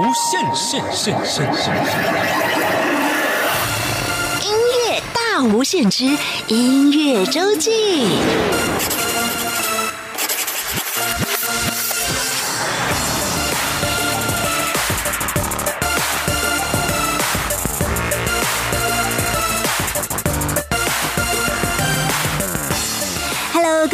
无限限限限限！音乐大无限之音乐周记。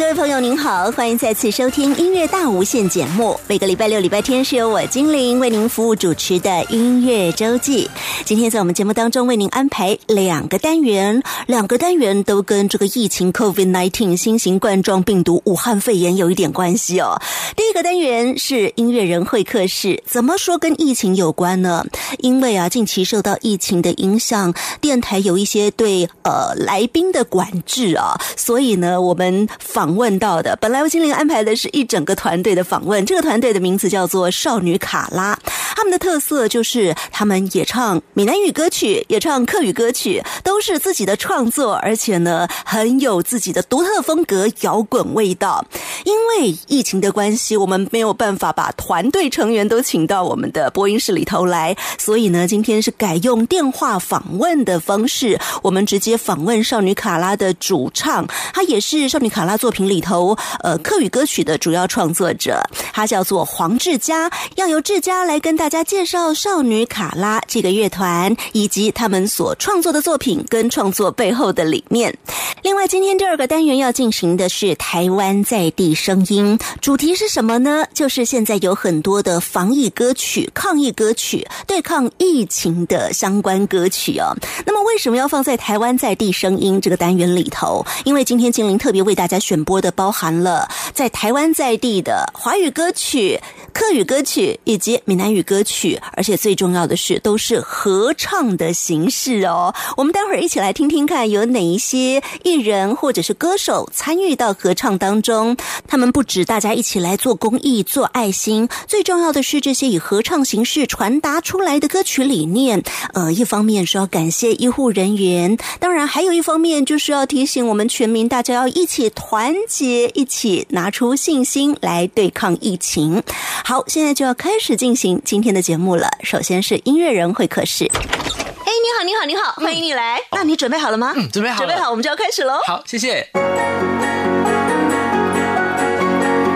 各位朋友，您好，欢迎再次收听音乐大无限节目。每个礼拜六、礼拜天是由我精灵为您服务主持的音乐周记。今天在我们节目当中为您安排两个单元，两个单元都跟这个疫情 COVID-19 新型冠状病毒武汉肺炎有一点关系哦。第一个单元是音乐人会客室，怎么说跟疫情有关呢？因为啊，近期受到疫情的影响，电台有一些对呃来宾的管制啊，所以呢，我们访。问到的，本来我精灵安排的是一整个团队的访问，这个团队的名字叫做少女卡拉，他们的特色就是他们也唱闽南语歌曲，也唱客语歌曲，都是自己的创作，而且呢很有自己的独特风格，摇滚味道。因为疫情的关系，我们没有办法把团队成员都请到我们的播音室里头来，所以呢，今天是改用电话访问的方式，我们直接访问少女卡拉的主唱，他也是少女卡拉作品。里头，呃，客语歌曲的主要创作者，他叫做黄志佳，要由志佳来跟大家介绍少女卡拉这个乐团以及他们所创作的作品跟创作背后的理念。另外，今天第二个单元要进行的是台湾在地声音，主题是什么呢？就是现在有很多的防疫歌曲、抗疫歌曲、对抗疫情的相关歌曲哦。那么，为什么要放在台湾在地声音这个单元里头？因为今天精灵特别为大家选。播的包含了在台湾在地的华语歌曲、客语歌曲以及闽南语歌曲，而且最重要的是都是合唱的形式哦。我们待会儿一起来听听看，有哪一些艺人或者是歌手参与到合唱当中。他们不止大家一起来做公益、做爱心，最重要的是这些以合唱形式传达出来的歌曲理念。呃，一方面是要感谢医护人员，当然还有一方面就是要提醒我们全民，大家要一起团。结一起拿出信心来对抗疫情。好，现在就要开始进行今天的节目了。首先是音乐人会客室。哎，你好，你好，你好，欢迎你来。那你准备好了吗？嗯，准备好，准备好，我们就要开始喽。好，谢谢。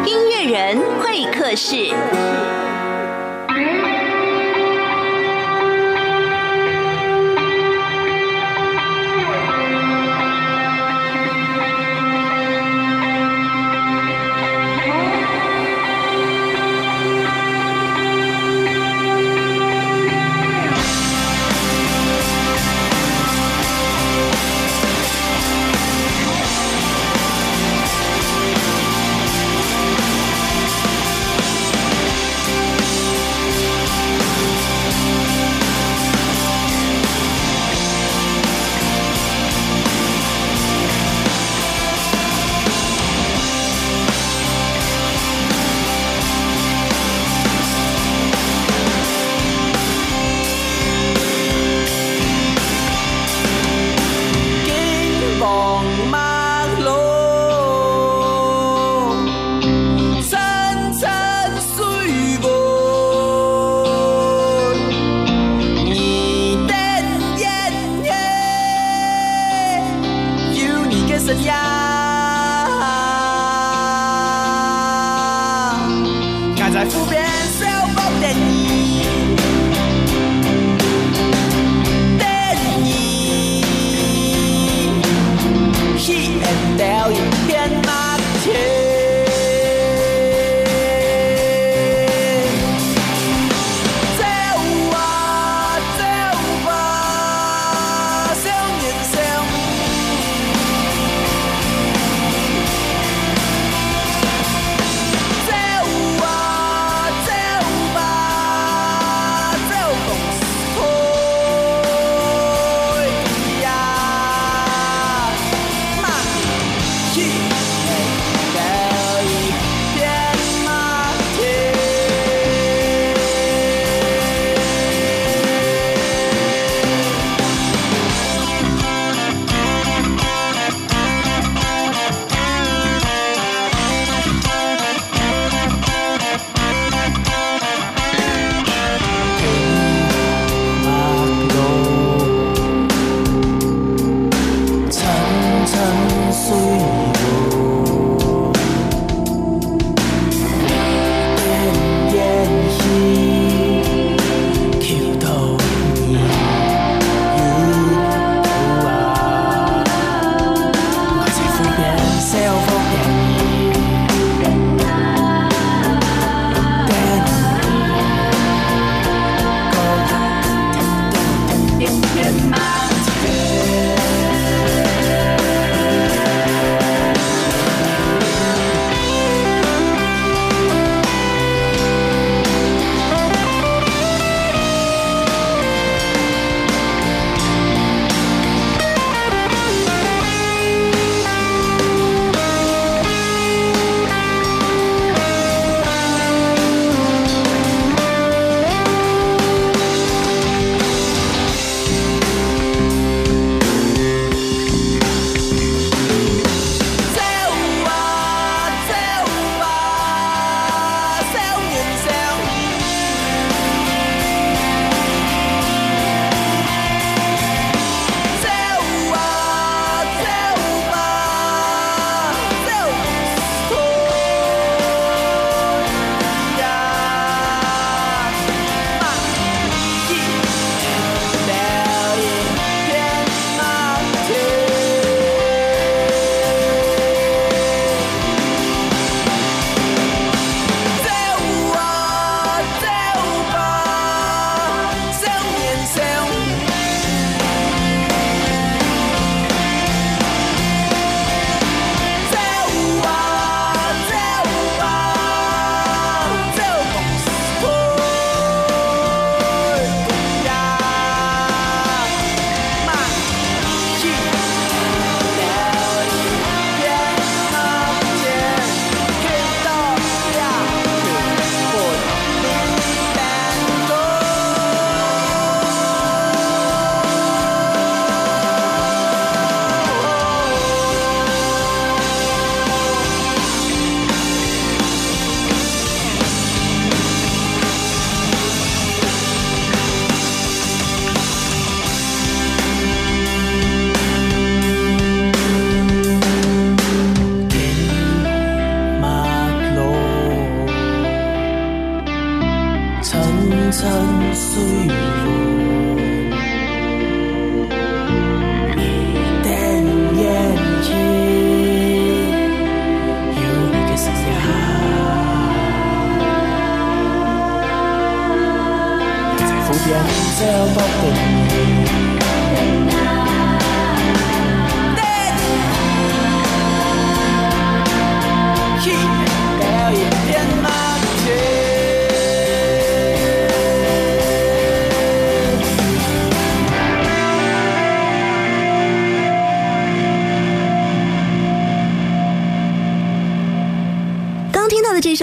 音乐人会客室。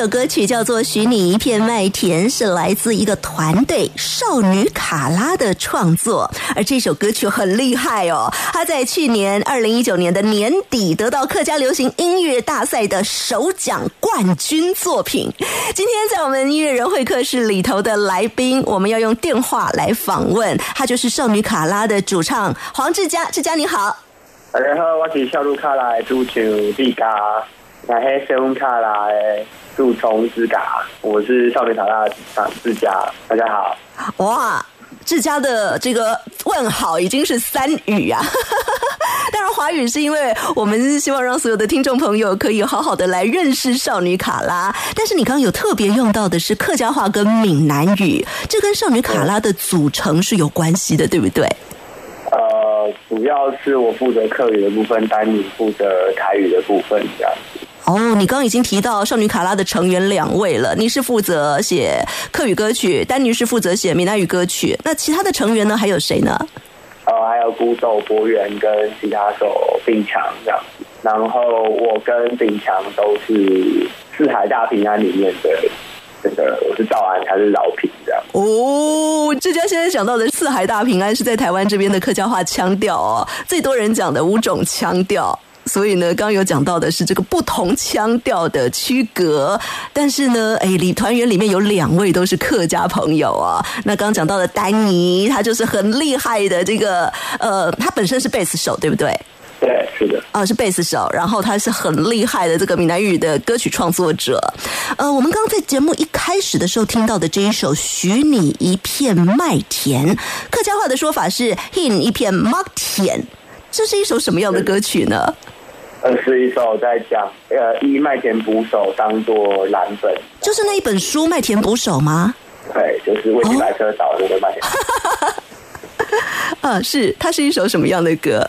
歌曲叫做《许你一片麦田》，是来自一个团队少女卡拉的创作。而这首歌曲很厉害哦，它在去年二零一九年的年底得到客家流行音乐大赛的首奖冠军作品。今天在我们音乐人会客室里头的来宾，我们要用电话来访问，他就是少女卡拉的主唱黄志佳。志佳你好，大家好，我是少女卡拉的主唱志佳，那是少女卡拉的。杜从之嘎，我是少年卡拉长志佳，大家好。哇，志佳的这个问好已经是三语啊！当然华语是因为我们希望让所有的听众朋友可以好好的来认识少女卡拉。但是你刚刚有特别用到的是客家话跟闽南语，这跟少女卡拉的组成是有关系的，对不对？呃，主要是我负责客语的部分，丹尼负责台语的部分，这样子。哦，你刚刚已经提到少女卡拉的成员两位了，你是负责写客语歌曲，丹尼是负责写闽南语歌曲。那其他的成员呢？还有谁呢？呃，还有鼓手博源跟吉他手炳强这样。然后我跟炳强都是四海大平安里面的这个，我是赵安，他是老平这样。哦，这家现在讲到的四海大平安是在台湾这边的客家话腔调哦，最多人讲的五种腔调。所以呢，刚刚有讲到的是这个不同腔调的区隔，但是呢，哎，里团员里面有两位都是客家朋友啊。那刚刚讲到的丹尼，他就是很厉害的这个，呃，他本身是贝斯手，对不对？对，是的。啊，是贝斯手，然后他是很厉害的这个闽南语的歌曲创作者。呃，我们刚刚在节目一开始的时候听到的这一首《许你一片麦田》，客家话的说法是“ “in 一片麦田”，这是一首什么样的歌曲呢？呃，是一首在讲呃一麦田捕手当做蓝本，就是那一本书《麦田捕手》吗？对，就是为白车找那个麦田。啊，是，它是一首什么样的歌？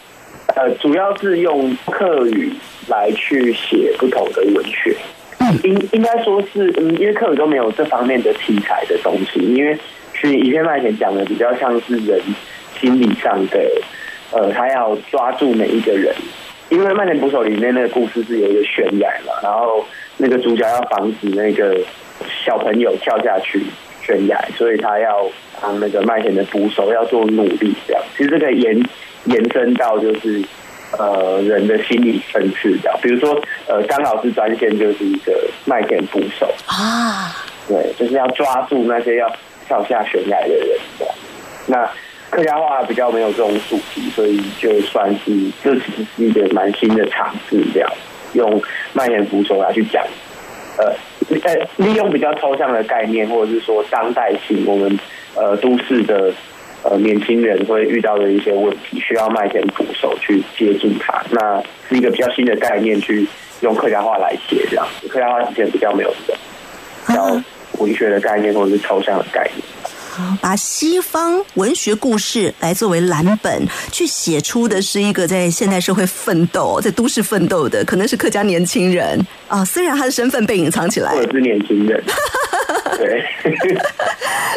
呃，主要是用客语来去写不同的文学。嗯，应应该说是，嗯，因为客语都没有这方面的题材的东西，因为是一片麦田讲的比较像是人心理上的，呃，他要抓住每一个人。因为《麦田捕手》里面那个故事是有一个悬崖嘛，然后那个主角要防止那个小朋友跳下去悬崖，所以他要当那个麦田的捕手，要做努力这样。其实这个延延伸到就是呃人的心理层次这样，比如说呃张老师专线就是一个麦田捕手啊，对，就是要抓住那些要跳下悬崖的人这样。那客家话比较没有这种主题，所以就算是这其实是一个蛮新的尝试，这样用蔓延捕手来去讲，呃，在利用比较抽象的概念，或者是说当代性，我们呃都市的呃年轻人会遇到的一些问题，需要麦田捕手去接住它。那是一个比较新的概念，去用客家话来写，这样客家话之前比较没有这种比较文学的概念，或者是抽象的概念。把西方文学故事来作为蓝本，去写出的是一个在现代社会奋斗、在都市奋斗的，可能是客家年轻人啊。虽然他的身份被隐藏起来，我是年轻人，对。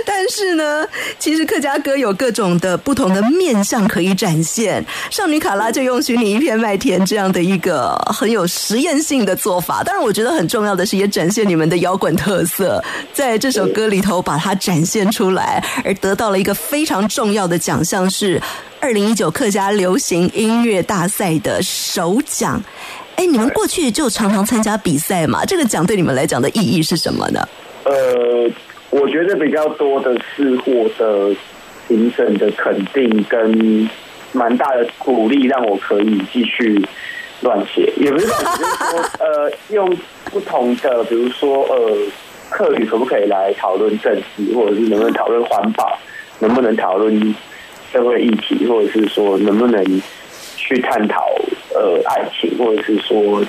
但是呢，其实客家歌有各种的不同的面相可以展现。少女卡拉就用“许你一片麦田”这样的一个很有实验性的做法。当然，我觉得很重要的是，也展现你们的摇滚特色，在这首歌里头把它展现出来，而得到了一个非常重要的奖项，是二零一九客家流行音乐大赛的首奖。哎，你们过去就常常参加比赛嘛？这个奖对你们来讲的意义是什么呢？呃。我觉得比较多的是获得评审的肯定跟蛮大的鼓励，让我可以继续乱写。也不是乱写，就是说呃，用不同的，比如说呃课语可不可以来讨论政治，或者是能不能讨论环保，能不能讨论社会议题，或者是说能不能去探讨呃爱情，或者是说，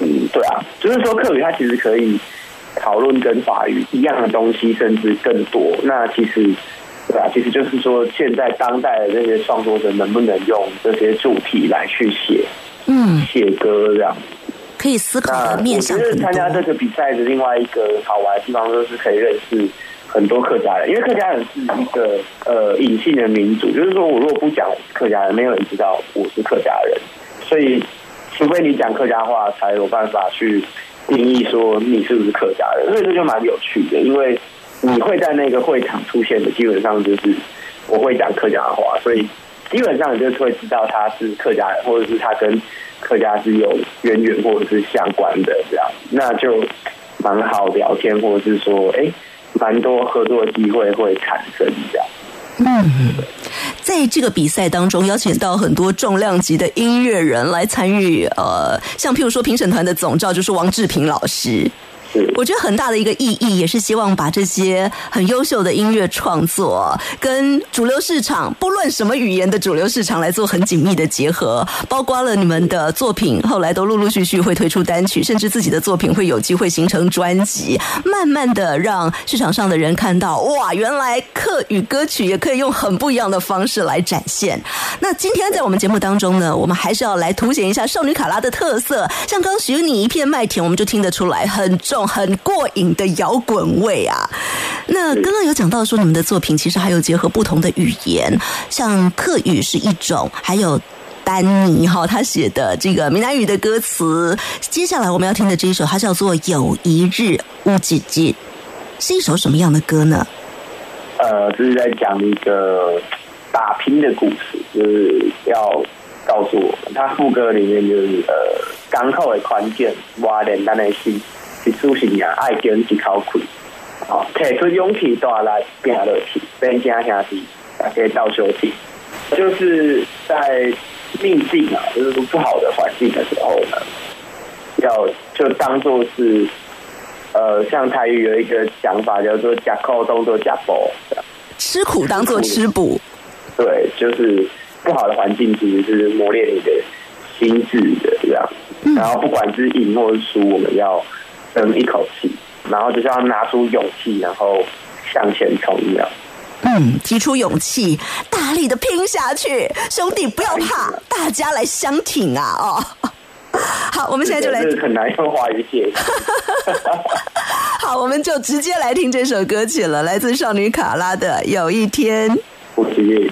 嗯，对啊，就是说课语它其实可以讨论跟法语一样的东西，甚至更多。那其实。对啊，其实就是说，现在当代的这些创作者能不能用这些主题来去写，嗯，写歌这样。可以思考那的面我觉得。参加这个比赛的另外一个好玩的地方，就是可以认识很多客家人，因为客家人是一个呃隐性的民族，就是说我如果不讲客家人，没有人知道我是客家人，所以除非你讲客家话，才有办法去定义说你是不是客家人，所以这就蛮有趣的，因为你会在那个会场出现的，基本上就是我会讲客家话，所以基本上你就会知道他是客家人，或者是他跟客家是有渊源或者是相关的这样，那就蛮好聊天，或者是说，哎，蛮多合作机会会产生这样。在这个比赛当中，邀请到很多重量级的音乐人来参与。呃，像譬如说评审团的总召就是王志平老师。我觉得很大的一个意义，也是希望把这些很优秀的音乐创作跟主流市场，不论什么语言的主流市场来做很紧密的结合，包括了你们的作品，后来都陆陆续续会推出单曲，甚至自己的作品会有机会形成专辑，慢慢的让市场上的人看到，哇，原来客语歌曲也可以用很不一样的方式来展现。那今天在我们节目当中呢，我们还是要来凸显一下少女卡拉的特色。像刚许你一片麦田，我们就听得出来很重、很过瘾的摇滚味啊。那刚刚有讲到说，你们的作品其实还有结合不同的语言，像客语是一种，还有。丹尼哈，他写的这个闽南语的歌词，接下来我们要听的这一首，它叫做《有一日乌吉吉》，是一首什么样的歌呢？呃，这是在讲一个打拼的故事，就是要告诉我们，他副歌里面就是呃，港口的宽健，挖炼咱的心，一输是呀，爱跟一口气，好，提出勇气带来拼落去，变家兄弟，大家到休息，就是在逆境啊，就是说不好的环境的时候呢，要就当做是。呃，像台语有一个讲法叫做“假扣动作假包”，这样吃苦当做吃补，对，就是不好的环境其实是磨练你的心智的这样。然后不管是赢或是输，我们要争一口气，然后就是要拿出勇气，然后向前冲一样。嗯，提出勇气，大力的拼下去，兄弟不要怕，大家来相挺啊！哦，好，我们现在就来这个很难用华语写。好，我们就直接来听这首歌曲了，来自少女卡拉的《有一天》。不职业。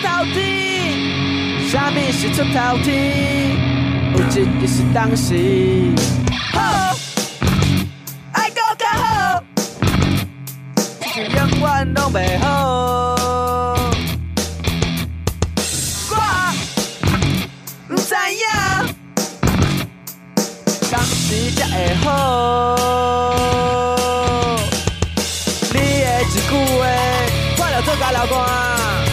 一定出头天，啥物是出头天？有一日是当时，好，爱搁较好，是永远拢袂好。我毋知影，当时才会好。你的一句话，我就做甲流汗。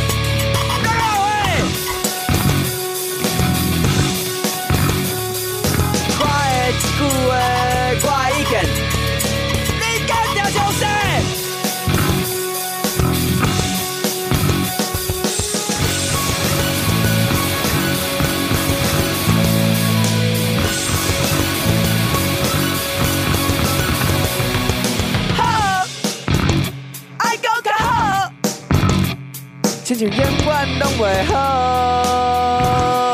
亲像永远拢袂好。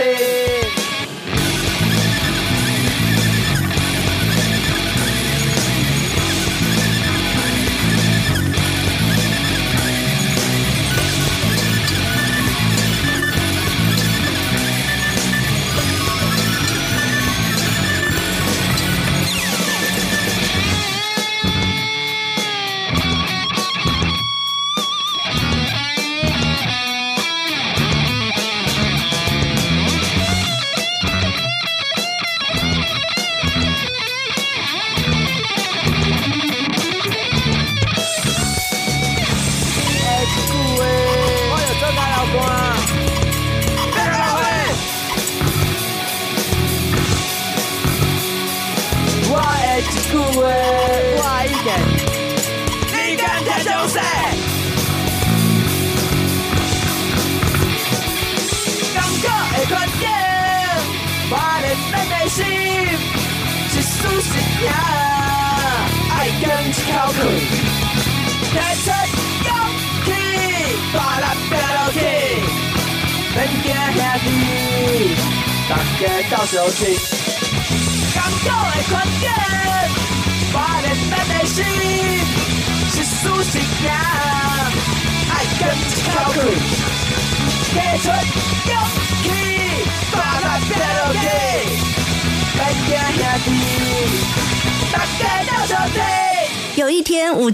到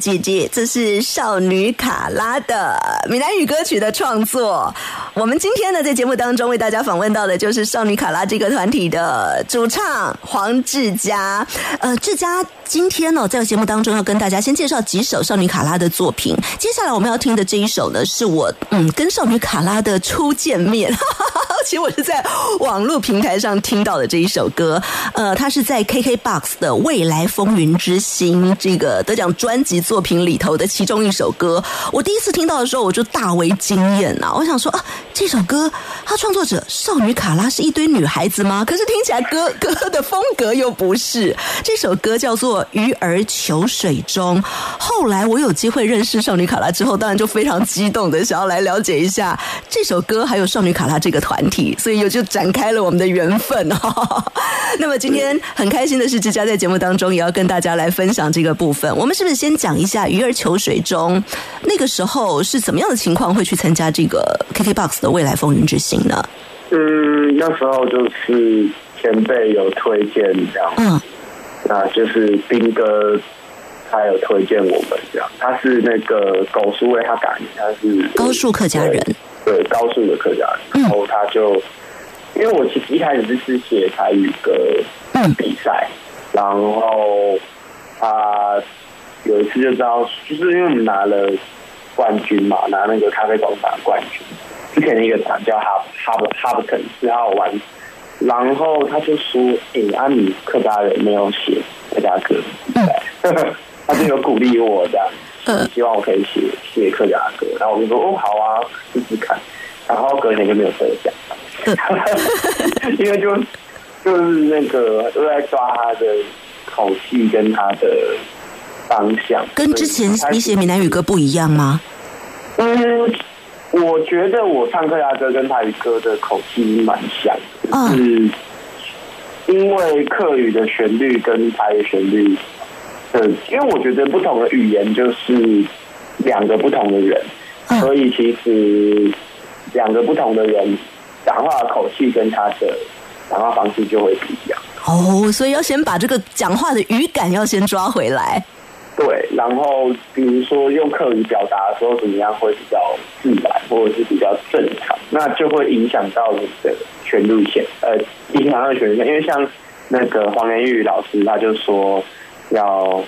姐姐，这是少女卡拉的闽南语歌曲的创作。我们今天呢，在节目当中为大家访问到的就是少女卡拉这个团体的主唱黄志佳。呃，志佳今天呢，在节目当中要跟大家先介绍几首少女卡拉的作品。接下来我们要听的这一首呢，是我嗯跟少女卡拉的初见面。其实我是在网络平台上听到的这一首歌，呃，它是在 KKBOX 的《未来风云之星》这个得奖专辑作品里头的其中一首歌。我第一次听到的时候，我就大为惊艳呐！我想说啊，这首歌它创作者少女卡拉是一堆女孩子吗？可是听起来歌歌的风格又不是。这首歌叫做《鱼儿求水中》。后来我有机会认识少女卡拉之后，当然就非常激动的想要来了解一下这首歌，还有少女卡拉这个团体，所以又就展开了我们的缘分哦。那么今天很开心的是，志佳在节目当中也要跟大家来分享这个部分。我们是不是先讲一下《鱼儿求水中》那个时候是怎么样的情况会去参加这个 KKBOX 的未来风云之星呢？嗯，那时候就是前辈有推荐这样，嗯那就是兵哥他有推荐我们这样，他是那个狗叔为他改名，他是高数客家人，对高数的客家人，嗯。然后他就因为我其实一开始是写台语歌嗯比赛，然后他有一次就知道，就是因为我们拿了冠军嘛，拿那个咖啡广场冠军，之前的一个团叫哈哈哈布肯是好玩，然后他就说：“哎、阿米客家人没有写客家歌比赛。他就有鼓励我这样，嗯。希望我可以写写客家歌，然后我就说：“哦，好啊，试试看。”然后隔年就没有得奖，因为就就是那个都在抓他的口气跟他的方向，跟之前你写闽南语歌不一样吗？嗯，我觉得我唱客家歌跟台语歌的口气蛮像的，嗯就是因为客语的旋律跟台语旋律的，因为我觉得不同的语言就是两个不同的人，嗯所以其实两个不同的人讲话的口气跟他的讲话方式就会不一样。哦，所以要先把这个讲话的语感要先抓回来。对，然后比如说用客语表达的时候怎么样会比较自然，或者是比较正常，那就会影响到你的旋律线，呃，影响到旋律线。因为像那个黄连玉老师，他就说要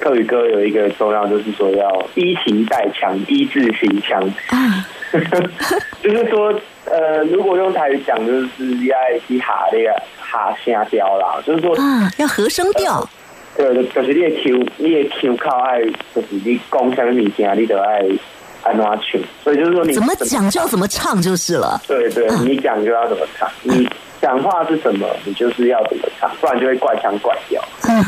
特语歌有一个重要，就是说要依情带腔，依字行腔。啊，就是说，呃，如果用台语讲，就是要去哈那个哈声调啦，就是说。啊，要和声调。对，就就是你的 Q，你的 Q 靠爱，就是你讲什么物件，你都爱安怎唱。所以就是说你怎么讲就要怎么唱就是了。对对，你讲就要怎么唱，你讲话是什么，你就是要怎么唱，不然就会怪腔怪调。嗯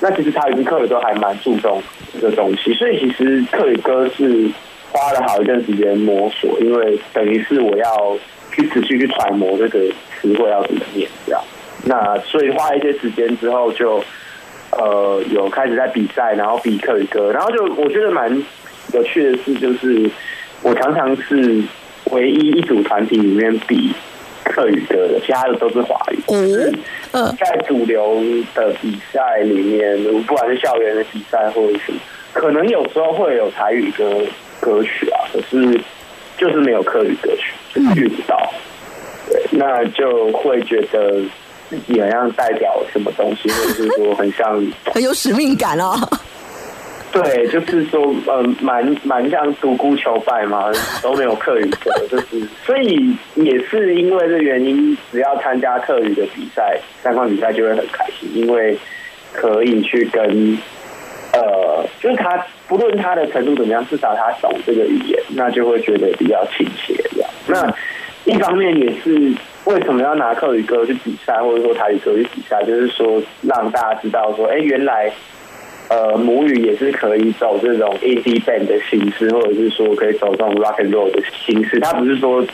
那其实他跟客语都还蛮注重这个东西，所以其实客语歌是花了好一段时间摸索，因为等于是我要去持续去揣摩这个词汇要怎么念，这样。那所以花一些时间之后，就呃有开始在比赛，然后比课语歌，然后就我觉得蛮有趣的是，就是我常常是唯一一组团体里面比课语歌的，其他的都是华语。嗯，嗯，在主流的比赛里面，不管是校园的比赛或者什么，可能有时候会有台语歌歌曲啊，可是就是没有客语歌曲，就是遇不到。对，那就会觉得自己好像代表什么东西，或者是说很像，很有使命感哦。对，就是说，嗯，蛮蛮像独孤求败嘛，都没有客语歌，就是，所以也是因为这原因，只要参加课语的比赛、三项比赛就会很开心，因为可以去跟，呃，就是他不论他的程度怎么样，至少他懂这个语言，那就会觉得比较亲切这样。那一方面也是为什么要拿课语歌去比赛，或者说台语歌去比赛，就是说让大家知道说，哎，原来。呃，母语也是可以走这种 indie band 的形式，或者是说可以走这种 rock and roll 的形式。它不是说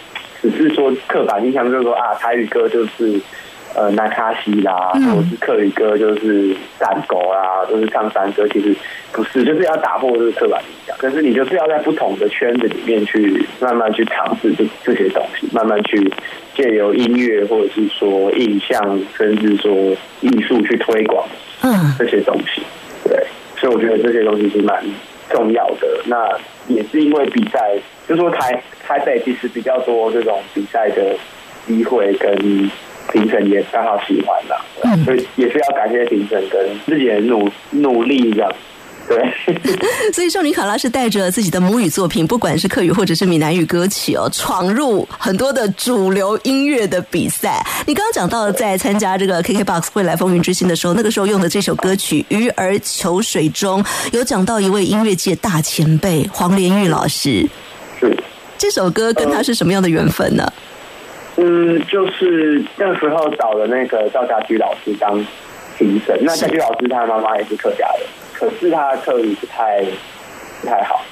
只是说刻板印象，就是说啊，台语歌就是呃南卡西啦，或者是客语歌就是山狗啦，就是唱山歌。其实不是，就是要打破这个刻板印象。可是你就是要在不同的圈子里面去慢慢去尝试这这些东西，慢慢去借由音乐或者是说印象，甚至说艺术去推广嗯这些东西。对，所以我觉得这些东西是蛮重要的。那也是因为比赛，就说台台北其实比较多这种比赛的机会，跟评审也刚好喜欢啦，嗯所以也是要感谢评审跟自己的努努力这样。对，所以少女卡拉是带着自己的母语作品，不管是客语或者是闽南语歌曲哦，闯入很多的主流音乐的比赛。你刚刚讲到，在参加这个 KKBOX 未来风云之星的时候，那个时候用的这首歌曲《鱼儿求水中》，有讲到一位音乐界大前辈黄连玉老师。是。这首歌跟他是什么样的缘分呢？嗯，就是那时候找了那个赵家驹老师当评审。那家驹老师他妈妈也是客家人，可是他的课语不太不太好。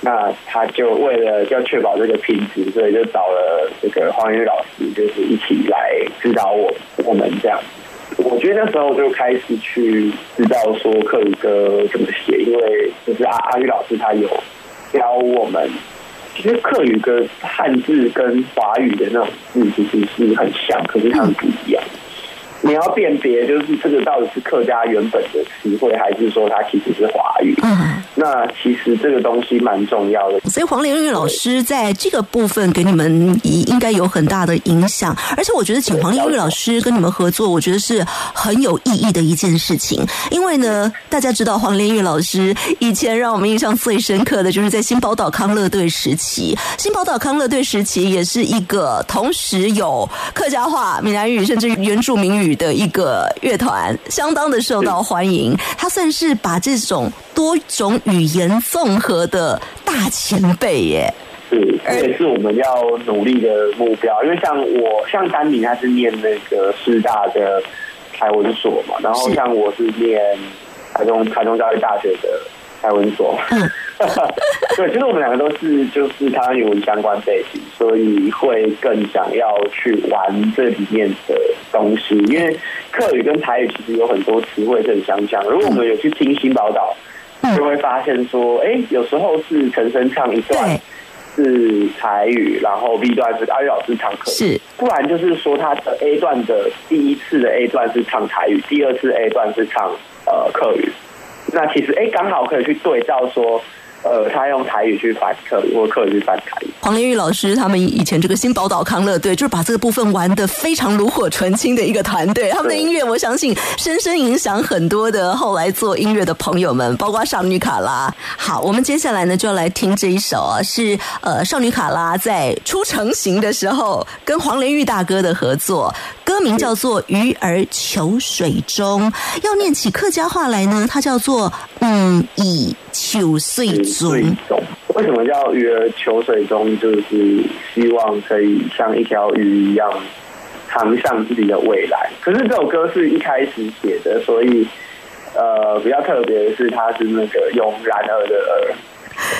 那他就为了要确保这个品质，所以就找了这个黄云老师，就是一起来指导我我们这样。我觉得那时候就开始去知道说课语歌怎么写，因为就是阿阿玉老师他有教我们其实课语跟汉字跟华语的那种字其实是很像，可是他们不一样。你要辨别，就是这个到底是客家原本的词汇，还是说它其实是华语？嗯，那其实这个东西蛮重要的。所以黄连玉老师在这个部分给你们应该有很大的影响，而且我觉得请黄连玉老师跟你们合作，我觉得是很有意义的一件事情。因为呢，大家知道黄连玉老师以前让我们印象最深刻的就是在新宝岛康乐队时期，新宝岛康乐队时期也是一个同时有客家话、闽南语甚至原住民语的一个乐团，相当的受到欢迎。他算是把这种多种语言综合的大前辈耶。是，这也是我们要努力的目标。因为像我，像丹尼他是念那个师大的台文所嘛，然后像我是念台中台中教育大学的台文所。嗯 对，其实我们两个都是就是台湾语文相关背景，所以会更想要去玩这里面的东西。因为客语跟台语其实有很多词汇是很相像。如果我们有去听新宝岛，就会发现说，哎，有时候是陈升唱一段，是台语，然后 B 段是阿玉老师唱客语，是不然就是说他的 A 段的第一次的 A 段是唱台语，第二次 A 段是唱呃客语。那其实哎，刚好可以去对照说，呃，他用台语去翻客语，或客语去翻台语。黄连玉老师他们以前这个新宝岛康乐队，就是把这个部分玩的非常炉火纯青的一个团队。他们的音乐，我相信深深影响很多的后来做音乐的朋友们，包括少女卡拉。好，我们接下来呢就要来听这一首啊，是呃少女卡拉在初成型的时候跟黄连玉大哥的合作，歌名叫做《鱼儿求水中》。要念起客家话来呢，它叫做嗯以求水中。中，为什么叫鱼儿求水中？就是希望可以像一条鱼一样航向自己的未来。可是这首歌是一开始写的，所以呃比较特别的是，它是那个用然而的而。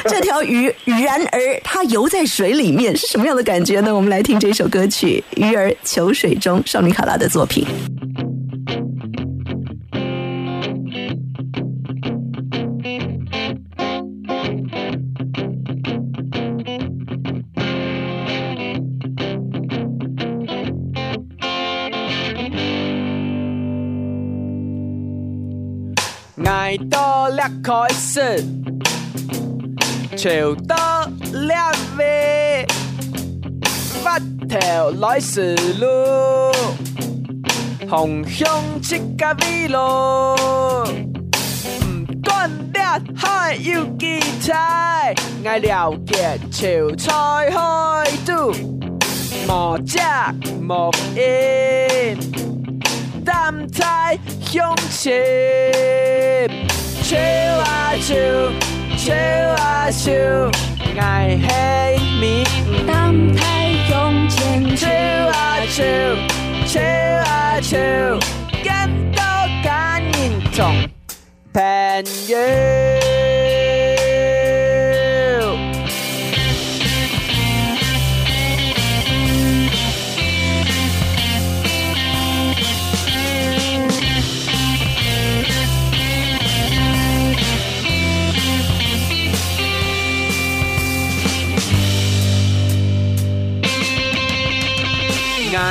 这条鱼然而它游在水里面是什么样的感觉呢？我们来听这首歌曲《鱼儿求水中》，少女卡拉的作品。到裂开始，潮到裂尾，发条来时路，方向七甲米路，不管裂海有几彩，爱了解潮菜海度，无食无烟。站在向前，笑啊笑，笑啊笑，爱黑面。站在向前，笑啊笑，笑啊笑，感到感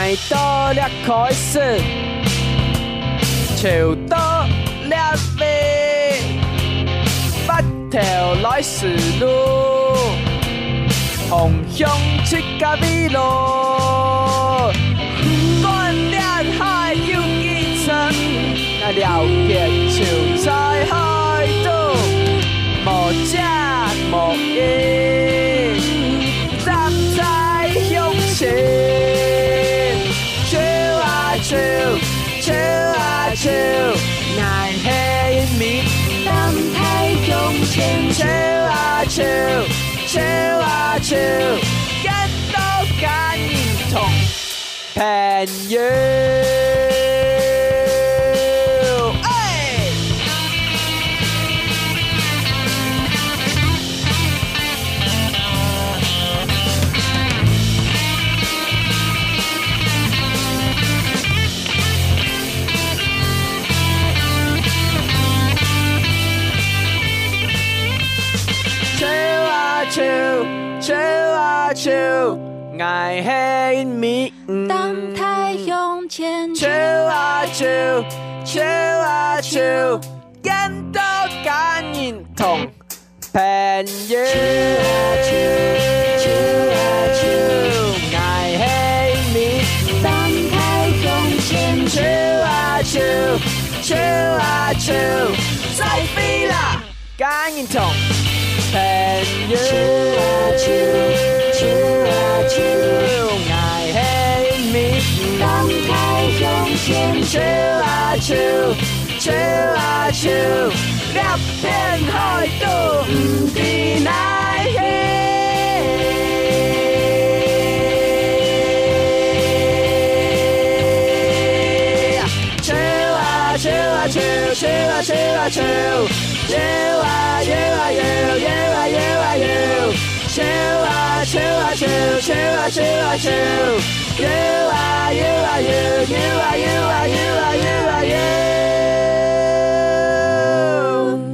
应同朋友。爱到裂开始，潮到裂尾，八条来时路，方向七加米路，管裂海有几层，那了解啊笑，笑啊笑，感到感应同朋友。啊笑，爱黑面。站在向前，笑啊笑，笑啊笑，感到感应同朋友。笑啊笑，爱黑面。站在向前，笑啊笑，笑啊笑，再飞啦，感应同朋友。笑啊笑，爱黑面。站在向前，笑啊笑，笑啊笑，两片海都唔知奈何。笑啊笑啊笑，笑啊笑啊笑，摇啊摇啊摇，摇啊摇啊摇，笑啊笑啊笑，笑啊笑啊笑，摇啊摇啊摇，摇啊摇啊摇啊摇啊摇。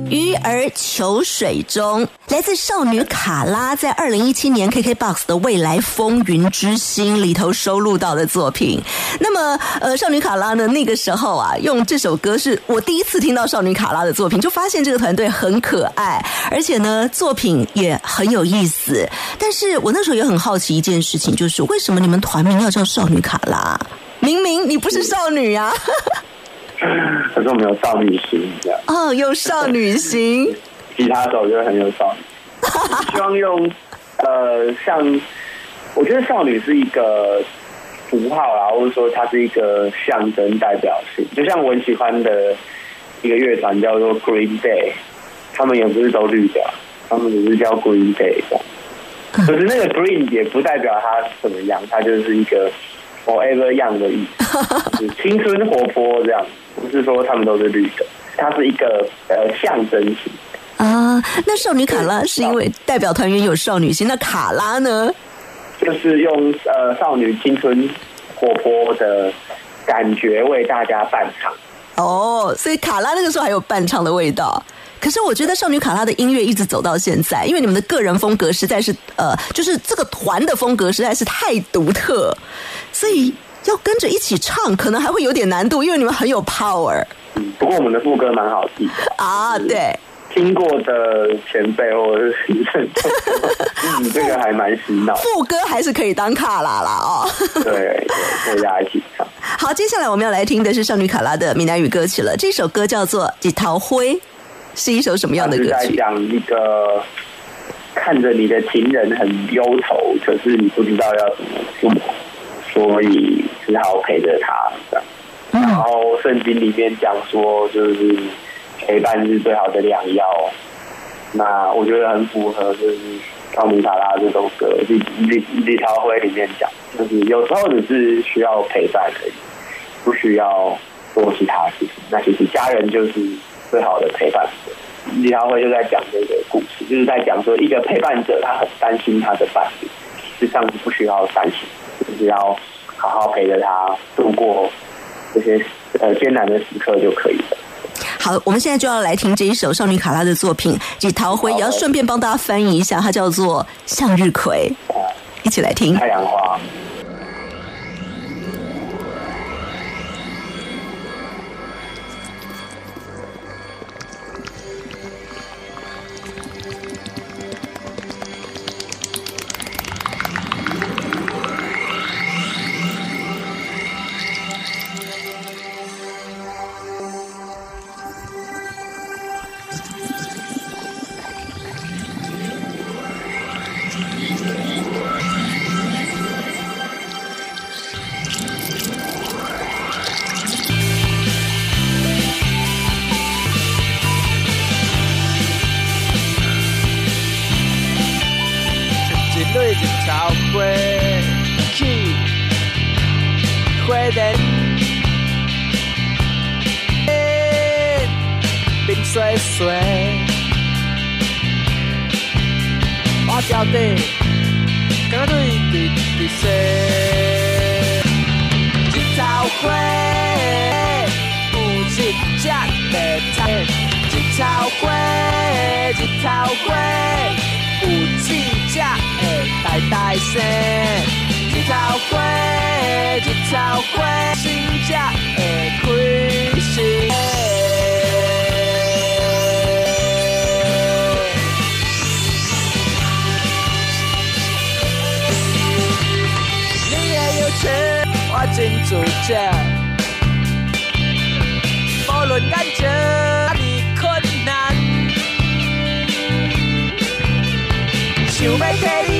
鱼儿求水中，来自少女卡拉在二零一七年 KKBOX 的《未来风云之星》里头收录到的作品。那么，呃，少女卡拉呢，那个时候啊，用这首歌是我第一次听到少女卡拉的作品，就发现这个团队很可爱，而且呢，作品也很有意思。但是我那时候也很好奇一件事情，就是为什么你们团名要叫少女卡拉？明明你不是少女呀、可是我们有少女心这样，哦，有少女心。吉他手就很有少女，希望用呃像，我觉得少女是一个符号啦，或者说它是一个象征代表性，就像我很喜欢的一个乐团叫做 Green Day，他们也不是都绿的，他们只是叫 Green Day 这样。可是那个 Green 也不代表它怎么样，它就是一个 forever young 的意思，就是青春活泼这样，不是说他们都是绿的，它是一个呃象征性。啊啊，那少女卡拉是因为代表团员有少女心，那卡拉呢？就是用呃少女青春活泼的感觉为大家伴唱。哦，所以卡拉那个时候还有伴唱的味道。可是我觉得少女卡拉的音乐一直走到现在，因为你们的个人风格实在是呃，就是这个团的风格实在是太独特，所以要跟着一起唱，可能还会有点难度，因为你们很有 power 嗯，不过我们的副歌蛮好记的。啊。对，听过的前辈或者是新生都说，嗯，这个还蛮洗脑。副歌还是可以当卡拉啦哦。对，对，大家一起唱。好，接下来我们要来听的是少女卡拉的闽南语歌曲了。这首歌叫做《几桃灰》，是一首什么样的歌曲？在讲一个看着你的情人很忧愁，可是你不知道要怎么做，所以只好陪着他这样。然后圣经里面讲说，就是陪伴是最好的良药。那我觉得很符合，就是《少女卡拉》这首歌《李李李朝辉》里面讲，就是有时候只是需要陪伴而已，不需要做其他事情。那其实家人就是最好的陪伴者。李朝辉就在讲这个故事，就是在讲说一个陪伴者他很担心他的伴侣，实际上是不需要担心，就是要好好陪着他度过这些呃艰难的时刻就可以了。好，我们现在就要来听这一首少女卡拉的作品《几桃灰》，也要顺便帮大家翻译一下，它叫做《向日葵》，一起来听。太阳花。冰雪雪，花桥底，敢对对对说，一草花有一只白菜，一草花，一草花。有四只会大大声，一草花，一草花，新只会开始。我真自责。无论感情你困难。想要替你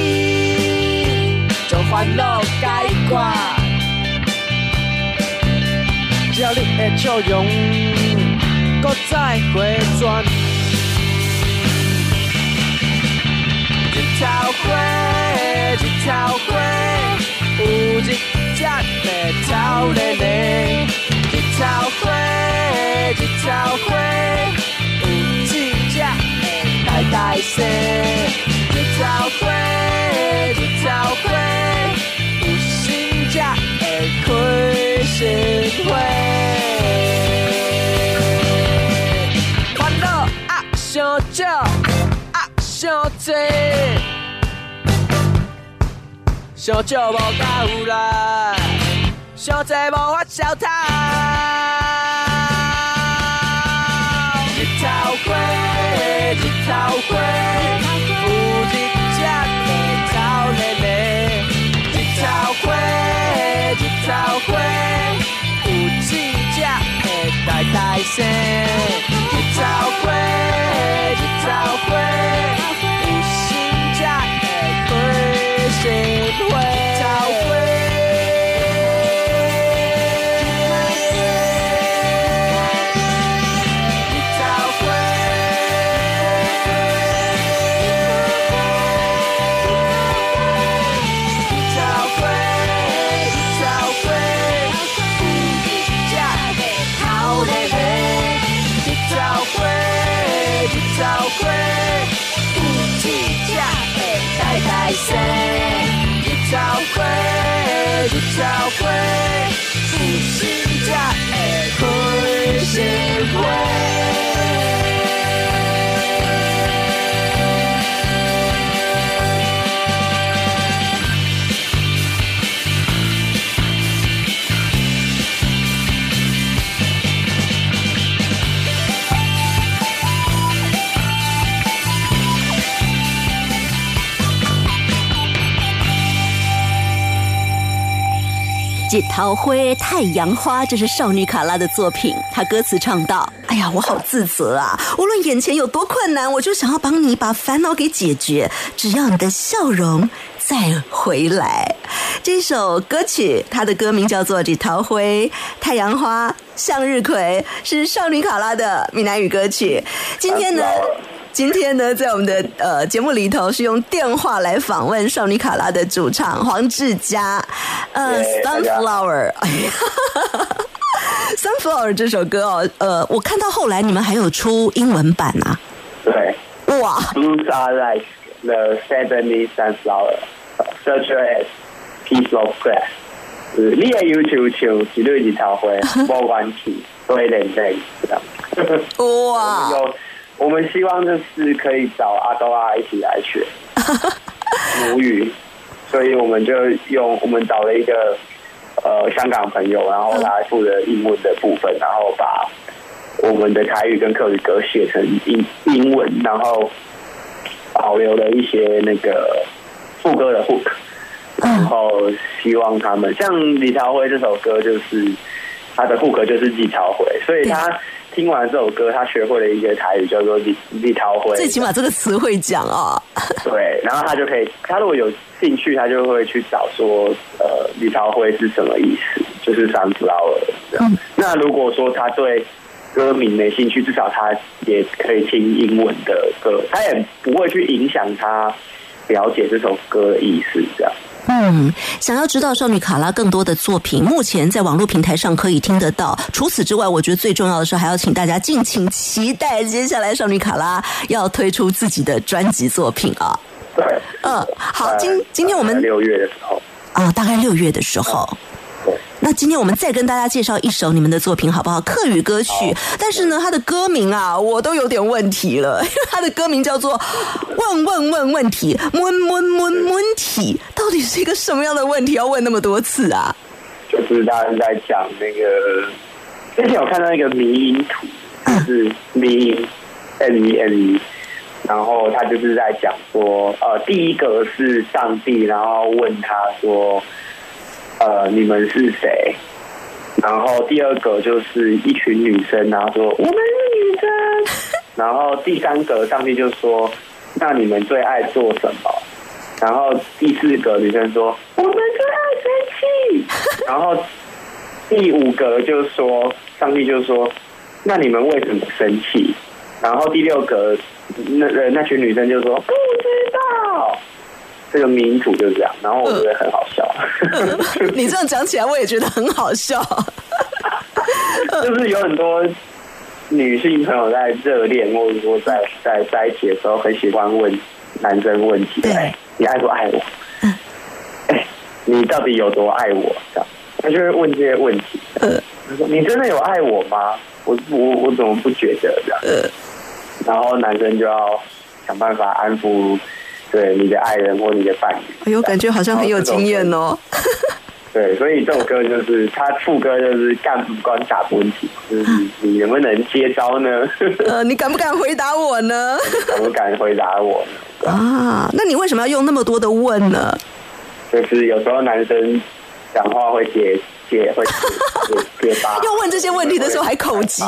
将烦恼解决，只要你的笑容，搁再回转。一草花，一草花，有一只白草咧咧。一草花，一草花，有四只的大大声。一草花，一草花，有新只的开心花。烦恼啊，伤少啊，伤多，伤少无够啦，伤多无法消透。一草花，日头花。几桃灰太阳花，这是少女卡拉的作品。她歌词唱道：“哎呀，我好自责啊！无论眼前有多困难，我就想要帮你把烦恼给解决。只要你的笑容再回来。”这首歌曲，它的歌名叫做《几桃灰太阳花向日葵》，是少女卡拉的闽南语歌曲。今天呢？今天呢，在我们的呃节目里头，是用电话来访问少女卡拉的主唱黄志佳，呃，Sunflower，，Sunflower 这首歌哦，呃，我看到后来你们还有出英文版啊，对。哇，，Blues are like the seventy sunflower, such as piece of grass。就是你也要求求一蕊一头花，无关系，所以连在这样。哇，有，我们希望就是可以找阿多啊一起来学母语，所以我们就用我们找了一个呃香港朋友，然后他负责英文的部分，然后把我们的台语跟客语歌写成英英文，然后保留了一些那个副歌的 hook，然后希望他们像李朝辉这首歌就是他的 hook 就是李朝辉，所以他听完这首歌，他学会了一个台语叫做李李朝辉，最起码这个词会讲啊，对，然后他就可以，他如果有兴趣，他就会去找说，呃，李朝辉是什么意思，就是 sunflower 这样。那如果说他对歌名没兴趣，至少他也可以听英文的歌，他也不会去影响他了解这首歌的意思，这样。嗯，想要知道少女卡拉更多的作品，目前在网络平台上可以听得到。除此之外，我觉得最重要的是还要请大家敬请期待接下来少女卡拉要推出自己的专辑作品啊。对，嗯，好，今呃今天我们六月的时候，啊，大概六月的时候。对，那今天我们再跟大家介绍一首你们的作品好不好？客语歌曲，但是呢，它的歌名啊，我都有点问题了，因 为它的歌名叫做“问问问问题，问问问问题”，到底是一个什么样的问题？要问那么多次啊？就是大家在讲那个，之前有看到一个迷音图，就是迷音 M E M E，然后他就是在讲说，呃，第一个是上帝，然后问他说，呃，你们是谁？然后第二个就是一群女生，然后说我们是女生。然后第三个上帝就说，那你们最爱做什么？然后第四个女生说我们最爱生气。然后第五个就说上帝就说，那你们为什么生气？然后第六个那那群女生就说不知道。这个民主就是这样，然后我觉得很好笑。你这样讲起来，我也觉得很好笑。就是有很多女性朋友在热恋，或者说在在在一起的时候，很喜欢问男生问题：对，你爱不爱我？哎，你到底有多爱我？这样，他就会问这些问题。他说：“你真的有爱我吗？我我我怎么不觉得这样？”然后男生就要想办法安抚对你的爱人或你的伴侣。哎呦，感觉好像很有经验哦。对，所以这首歌就是他副歌就是干不关打问题，就是你能不能接招呢？呃，你敢不敢回答我呢？敢不敢回答我呢？啊，那你为什么要用那么多的问呢？就是有时候男生讲话会结结会结结巴，要问这些问题的时候还口急。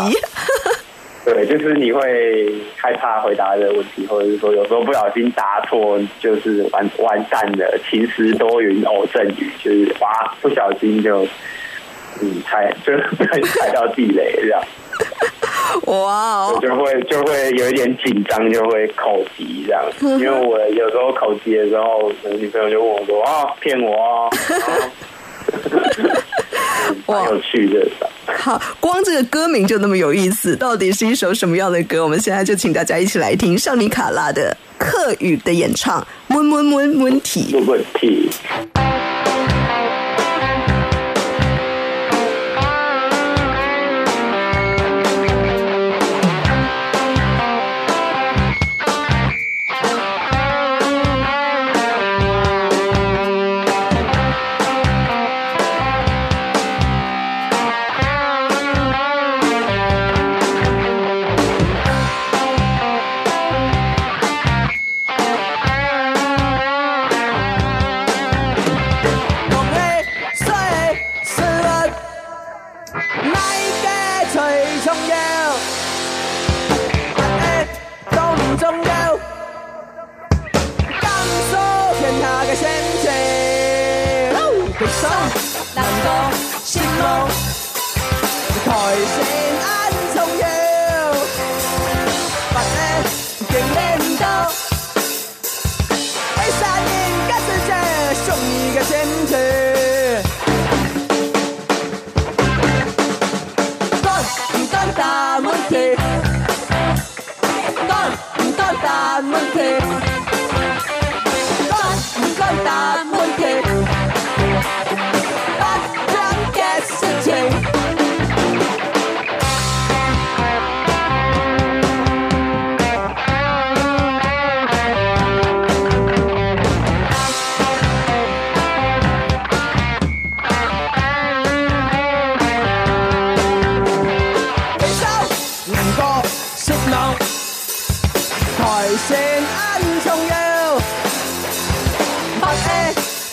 对，就是你会害怕回答的问题，或者是说有时候不小心答错，就是完完蛋了，晴时多云偶阵雨，就是哇，不小心就嗯踩就 踩到地雷这样，哇哦，就会就会有一点紧张，就会口急这样。因为我有时候口急的时候，我女朋友就问我说：“啊，骗我哦。”蛮有趣的。好，光这个歌名就那么有意思，到底是一首什么样的歌？我们现在就请大家一起来听上尼卡拉的客语的演唱，温温温温体。更重要。拍戏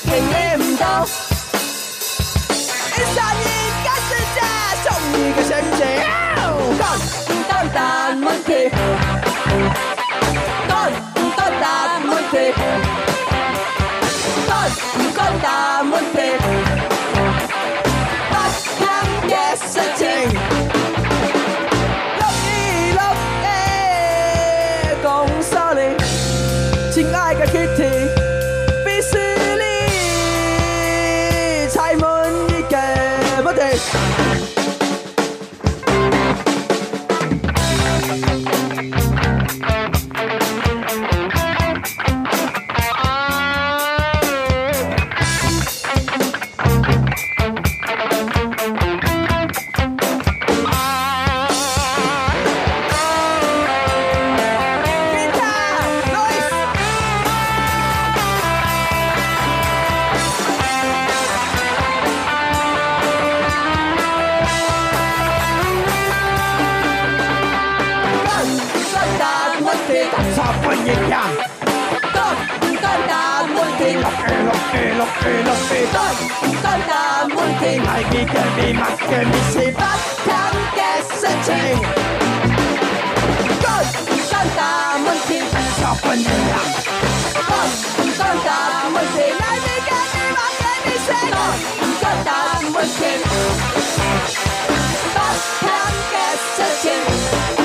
甜蜜唔到，傻一个世界，中一个陷阱。滚蛋蛋问题，滚蛋蛋问题。baby curvy, my curvy 是不堪嘅心情。Good，當大門前作伴遊行。Good，當大門前拉你嘅你玩嘅你識。Good，當大門前不堪嘅心情。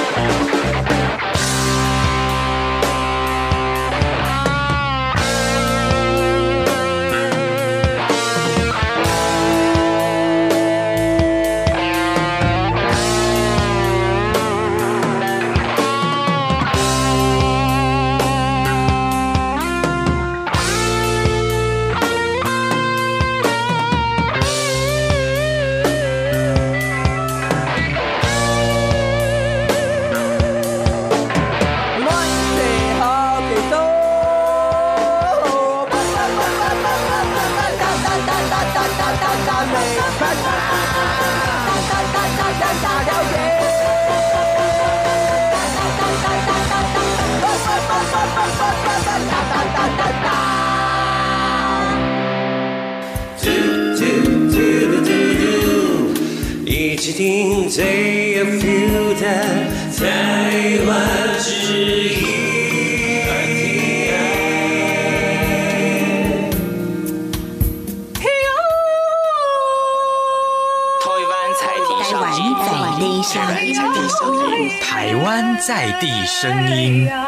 地声音。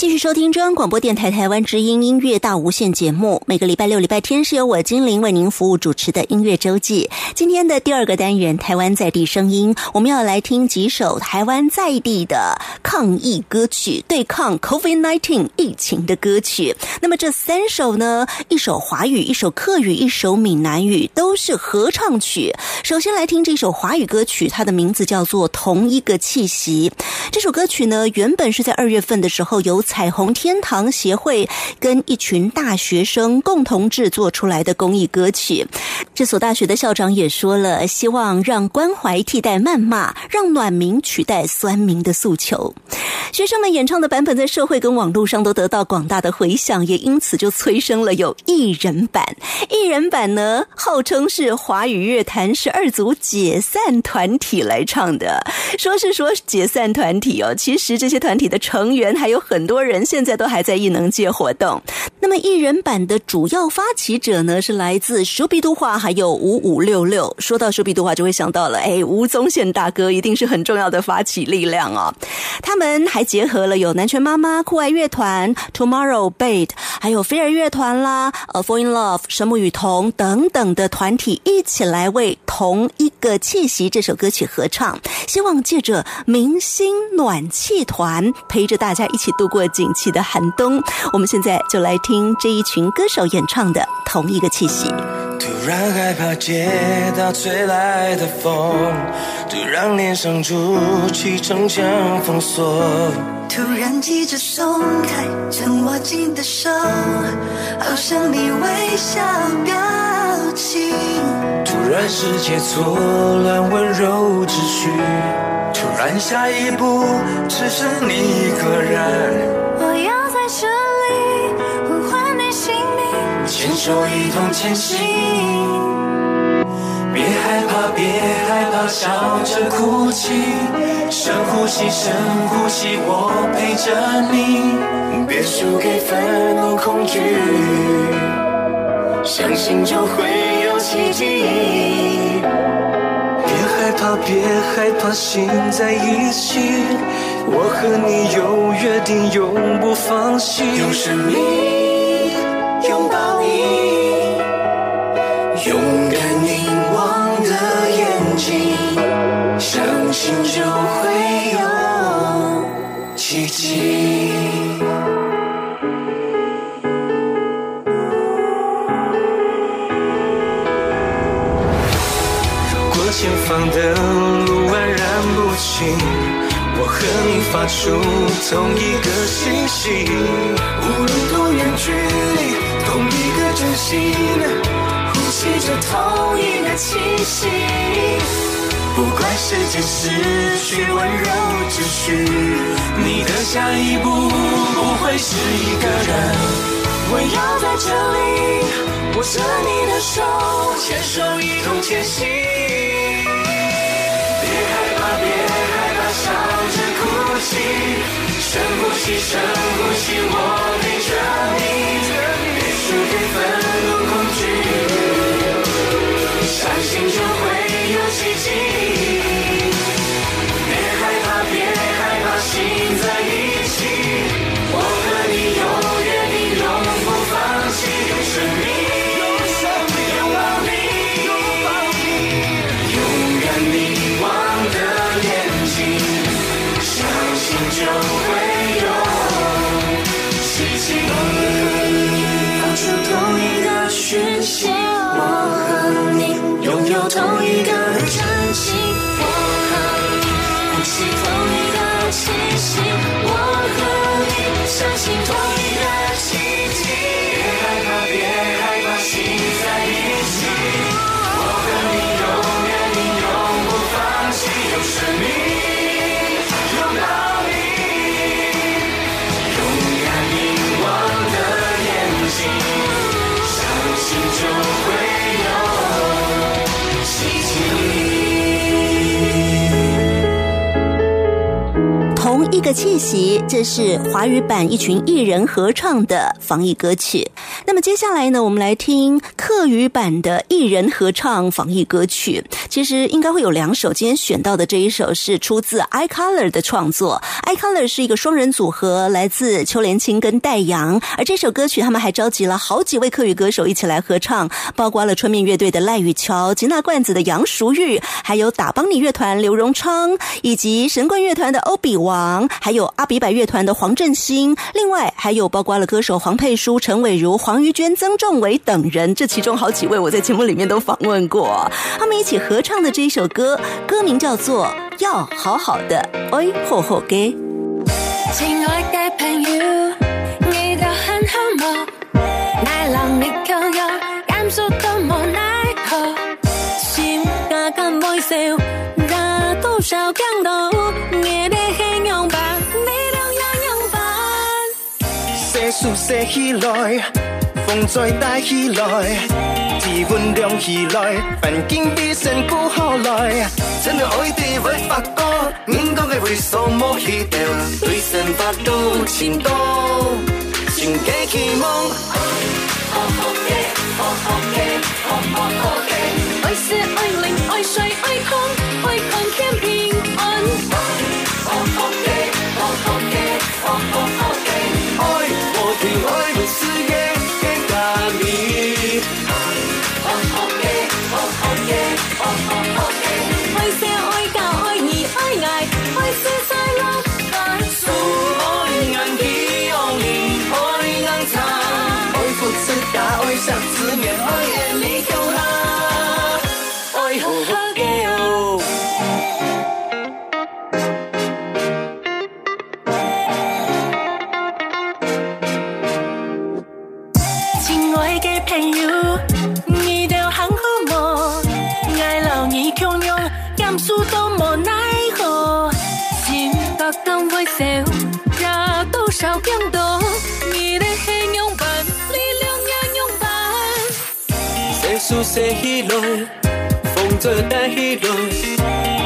继续收听中央广播电台台湾之音音乐大无限节目。每个礼拜六、礼拜天是由我精灵为您服务主持的音乐周记。今天的第二个单元《台湾在地声音》，我们要来听几首台湾在地的抗疫歌曲，对抗 COVID-19 疫情的歌曲。那么这三首呢，一首华语，一首客语，一首闽南语，都是合唱曲。首先来听这首华语歌曲，它的名字叫做《同一个气息》。这首歌曲呢，原本是在二月份的时候由彩虹天堂协会跟一群大学生共同制作出来的公益歌曲。这所大学的校长也说了，希望让关怀替代谩骂，让暖民取代酸民的诉求。学生们演唱的版本在社会跟网络上都得到广大的回响，也因此就催生了有艺人版。艺人版呢，号称是华语乐坛十二组解散团体来唱的。说是说解散团体哦，其实这些团体的成员还有很多。人现在都还在艺能界活动。那么艺人版的主要发起者呢，是来自熟比度化还有五五六六。说到熟比度化，就会想到了，哎，吴宗宪大哥一定是很重要的发起力量哦。他们还结合了有南拳妈妈、酷爱乐团、Tomorrow Bait，还有飞儿乐团啦、呃 Fall in Love、神木雨桐等等的团体，一起来为《同一个气息》这首歌曲合唱，希望借着明星暖气团陪着大家一起度过景气的寒冬。我们现在就来听这一群歌手演唱的《同一个气息》。突然害怕街道吹来的风，突然脸上筑起城墙封锁。突然急着松开曾握紧的手，好像你微笑表情。突然世界错乱，温柔秩序。突然下一步只剩你一个人，我要在这里呼唤你姓名，牵手一同前行。别害怕，别害怕，笑着哭泣，深呼吸，深呼吸，我陪着你。别输给愤怒、恐惧，相信就会有奇迹。别害怕，别害怕，心在一起。我和你有约定，永不放弃。用生命拥抱你。勇敢凝望的眼睛，相信就会有奇迹。方的路蜿蜒不清，我和你发出同一个信息，无论多远距离，同一个真心。呼吸着同一个气息，不管世界失去温柔秩序，你的下一步不会是一个人。我要在这里握着你的手，牵手一同前行。别害怕，笑着哭泣，深呼吸，深呼吸，我陪着你，别输给愤怒、恐惧。相信就会有奇迹。的气息，这是华语版一群艺人合唱的防疫歌曲。那么接下来呢，我们来听客语版的艺人合唱防疫歌曲。其实应该会有两首，今天选到的这一首是出自 iColor 的创作。iColor 是一个双人组合，来自邱连青跟戴阳。而这首歌曲，他们还召集了好几位客语歌手一起来合唱，包括了春面乐队的赖雨乔、吉娜罐子的杨淑玉，还有打邦尼乐团刘荣昌，以及神棍乐团的欧比王，还有阿比百乐团的黄振兴。另外还有包括了歌手黄佩书、陈伟如、黄玉娟、曾仲伟等人，这其中好几位我在节目里面都访問過。他們一起合唱的這一首歌，歌名叫做《要好好的愛好好嘅》。亲爱的朋友，你的很好吗？奈让你靠右，感受多么奈何。心加甘微笑，那多少感动，你的形容吧，你都要用吧。寫書寫起來，风再带起来，气温凉起来，环境比身躯好来。真的爱地会发光，人讲的为什么去掉？对生发度心动，心加期望。好好嘅，好好嘅，好好好嘅，爱是爱灵，爱水，爱空，爱空天平细数细起来，风再带起来，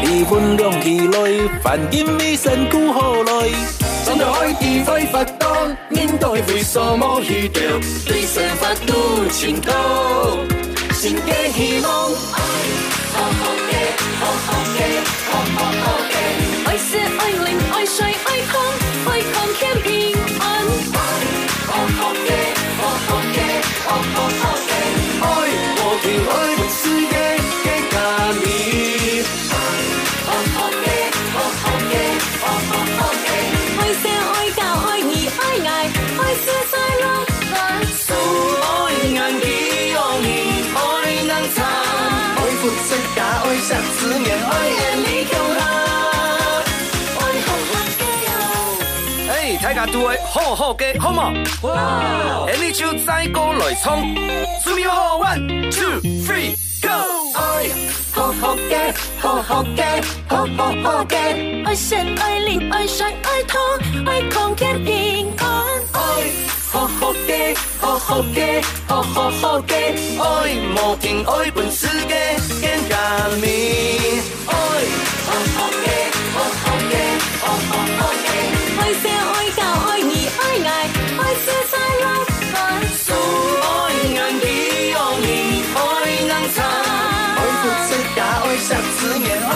气温凉起来，环境比身躯好来。真的爱地会发光，面对为什么去掉？对生发度情动，心加希望。好好嘅，好好嘅，好好好嘅，爱是爱灵，爱水，爱空，爱空家，爱十字面，爱眼里叫下。愛好好嘅喲。哎，大家都會好好嘅，好嘛？哇！你就再過來衝，準備好，one two three go！哎，好好嘅，好好嘅，好好好嘅，愛神愛靈愛水愛湯愛空天平。好好嘅，好好嘅，好好好嘅，愛無停愛本世界更加美。哎，好好嘅，好好嘅，好好好嘅。愛寫愛教愛義愛愛，愛是快樂愛苏愛眼起紅臉，愛眼茶，愛福世家，愛十字面，愛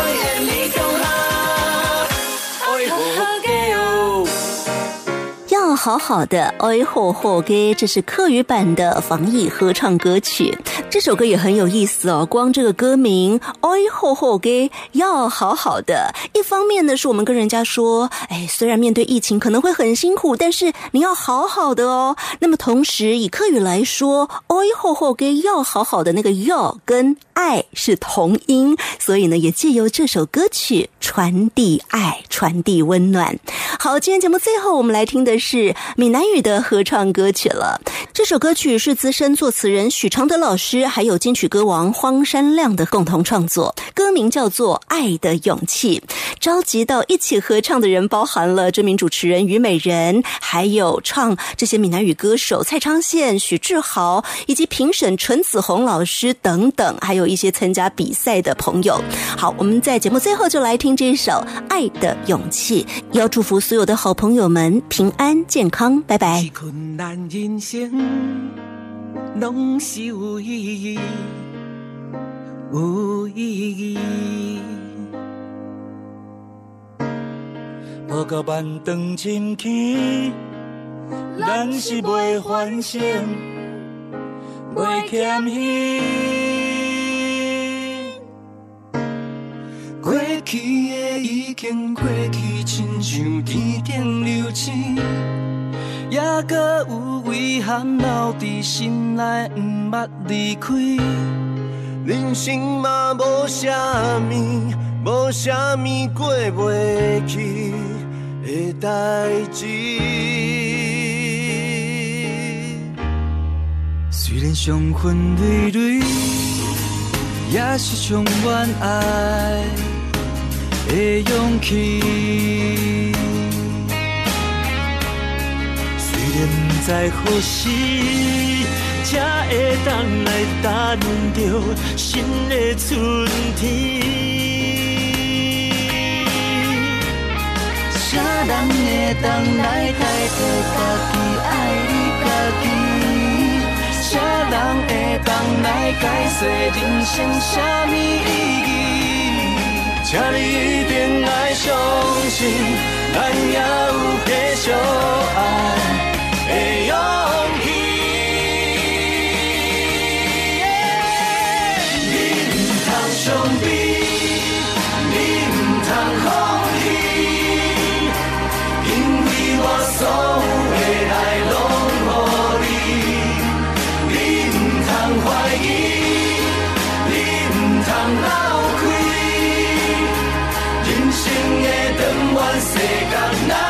好好的哎吼吼给，这是客语版的防疫合唱歌曲。这首歌也很有意思哦，光这个歌名哎吼吼给要好好的。一方面呢，是我们跟人家说，哎，虽然面对疫情可能会很辛苦，但是你要好好的哦。那么同时以客语来说，哎吼吼给要好好的那个要跟爱是同音，所以呢，也借由这首歌曲传递爱，传递温暖。好，今天节目最后我们来听的是闽南语的合唱歌曲了。这首歌曲是资深作词人许常德老师还有金曲歌王荒山亮的共同创作，歌名叫做《爱的勇气》。召集到一起合唱的人包含了知名主持人虞美人，还有唱这些闽南语歌手蔡昌宪、许志豪，以及评审陈子红老师等等，还有一些参加比赛的朋友。好，我们在节目最后就来听这首《爱的勇气》，要祝福所有的好朋友们平安健康，拜拜。困难人生拢是有意义，有意义。无到万丈深坑，咱是袂反省，袂欠虚。过去的已经过去，亲像天顶流星。也搁有遗憾留伫心内，毋捌离开。人生嘛无啥物，无啥物过袂去的代志。虽然伤痕累累，也是充满爱的勇气。虽然不知何时当来等着新的春天？啥人会当来代替家己爱你家己？啥人会当来解释人生啥物意义？请你一定要相信，咱也有继续爱的勇气你你放弃因为我所有的爱拢你怀疑你人生的世间难